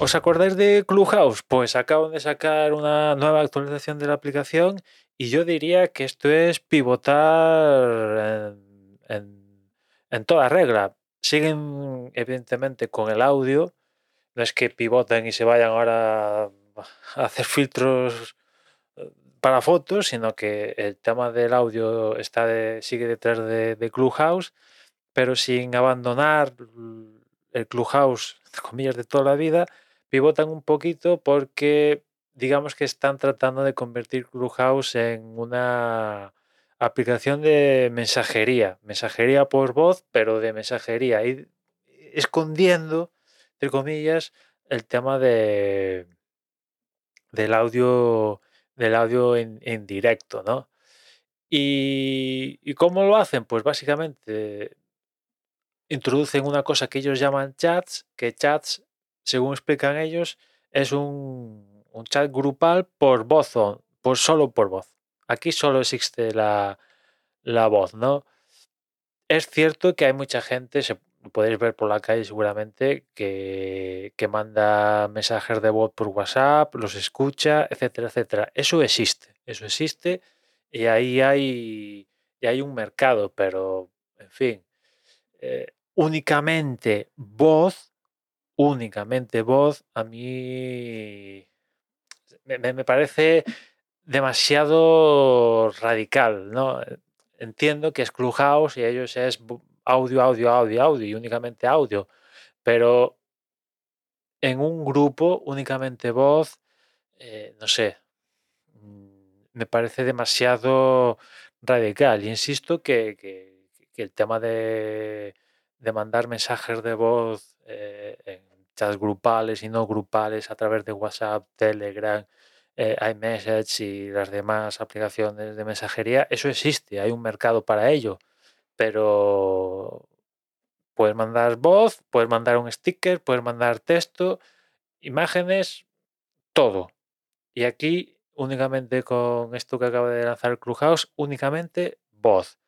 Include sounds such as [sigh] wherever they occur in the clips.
¿Os acordáis de Clubhouse? Pues acaban de sacar una nueva actualización de la aplicación y yo diría que esto es pivotar en, toda regla. Siguen evidentemente con el audio, no es que pivoten y se vayan ahora a hacer filtros eh, para fotos, sino que el tema del audio está sigue detrás de, de Clubhouse, pero sin abandonar el Clubhouse, comillas, de toda la vida, pivotan un poquito porque digamos que están tratando de convertir Clubhouse en una aplicación de mensajería, mensajería por voz, pero de mensajería, y escondiendo, entre comillas, el tema de del audio del audio en, directo, ¿no? Y, ¿Y cómo lo hacen? Pues básicamente introducen una cosa que ellos llaman chats, que chats, según explican ellos, es un, chat grupal por voz, o por solo por voz. Aquí solo existe la, voz, ¿no? Es cierto que hay mucha gente, se podéis ver por la calle seguramente, que, que manda mensajes de voz por WhatsApp, los escucha, etcétera, etcétera. Eso existe, eso existe y ahí hay, y hay un mercado, pero en fin, eh, únicamente voz, únicamente voz, a mí me, parece demasiado radical, ¿no? Entiendo que es Clubhouse y ellos es audio, audio, audio, audio y únicamente audio, pero en un grupo únicamente voz, eh, no sé, mm, me parece demasiado radical. Y insisto que el tema de de mandar mensajes de voz eh, en grupales y no grupales a través de WhatsApp, Telegram, eh, iMessage y las demás aplicaciones de mensajería, eso existe, hay un mercado para ello, pero puedes mandar voz, puedes mandar un sticker, puedes mandar texto, imágenes, todo. Y aquí únicamente con esto que acaba de lanzar Clubhouse, únicamente voz.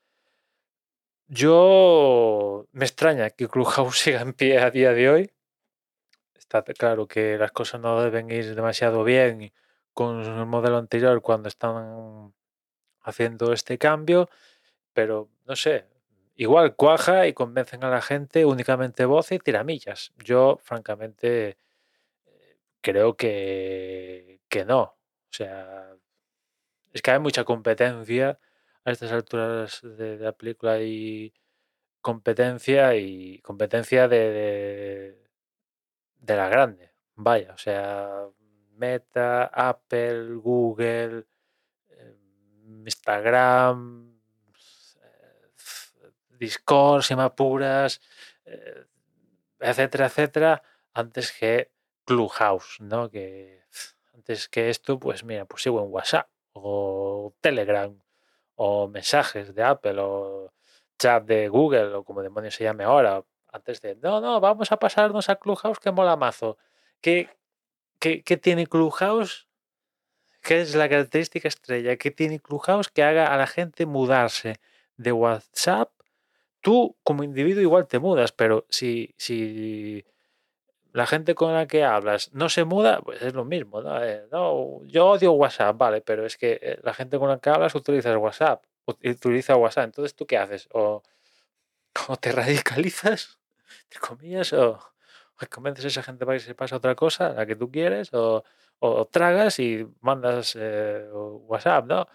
Yo me extraña que Clubhouse [laughs] siga en pie a día de hoy. Claro que las cosas no deben ir demasiado bien con el modelo anterior cuando están haciendo este cambio, pero no sé, igual cuaja y convencen a la gente únicamente voz y tiramillas. Yo, francamente, creo que, que no. O sea, es que hay mucha competencia a estas alturas de, la película y competencia y competencia de, la grande. Vaya, o sea, Meta, Apple, Google, em, Instagram, eh, Discord, si me apuras, eh, etcétera, etcétera, antes que Clubhouse, ¿no? Que antes que esto, pues mira, pues sigo en WhatsApp o Telegram o mensajes de Apple o chat de Google o como demonios se llame ahora, antes de, no, no, vamos a pasarnos a Clubhouse que mola mazo. ¿Qué, qué, qué tiene Clubhouse? ¿Qué es la característica estrella? ¿Qué tiene Clubhouse que haga a la gente mudarse de WhatsApp? Tú como individuo igual te mudas, pero si, si la gente con la que hablas no se muda, pues es lo mismo. ¿no? Eh, yo odio WhatsApp, vale, pero es que eh, la gente con la que hablas utiliza WhatsApp, utiliza WhatsApp. Entonces, ¿tú qué haces? O, [laughs] te radicalizas, entre comillas, o, convences a esa gente para que se pase a otra cosa, la que tú quieres, o, tragas y mandas eh, WhatsApp, ¿no?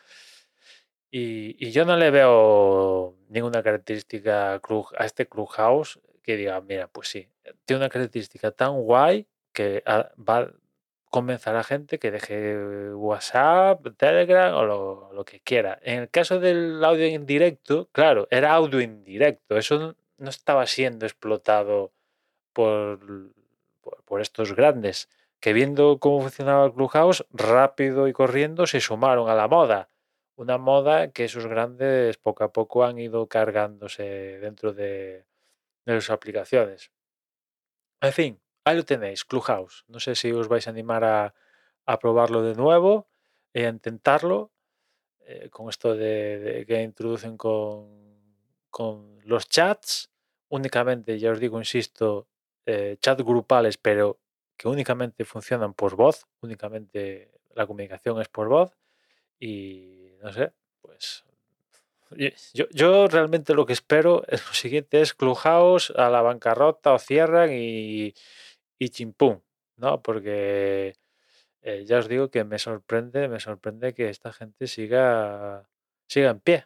Y, yo no le veo ninguna característica a este Clubhouse que diga, mira, pues sí, tiene una característica tan guay que va a convencer a la gente que deje WhatsApp, Telegram o lo, que quiera. En el caso del audio indirecto, claro, era audio indirecto, eso no estaba siendo explotado por, por, estos grandes, que viendo cómo funcionaba el Clubhouse, rápido y corriendo se sumaron a la moda. Una moda que esos grandes poco a poco han ido cargándose dentro de, de sus aplicaciones. En fin, ahí lo tenéis, Clubhouse. No sé si os vais a animar a, probarlo de nuevo y a intentarlo eh, con esto de, que introducen con, los chats. Únicamente, ya os digo, insisto, eh, chat grupales, pero que únicamente funcionan por voz, únicamente la comunicación es por voz y no sé, pues yo, realmente lo que espero [laughs] es lo siguiente es Clubhouse a la bancarrota o cierran y, y chimpum, ¿no? Porque eh, ya os digo que me sorprende, me sorprende que esta gente siga, siga en pie.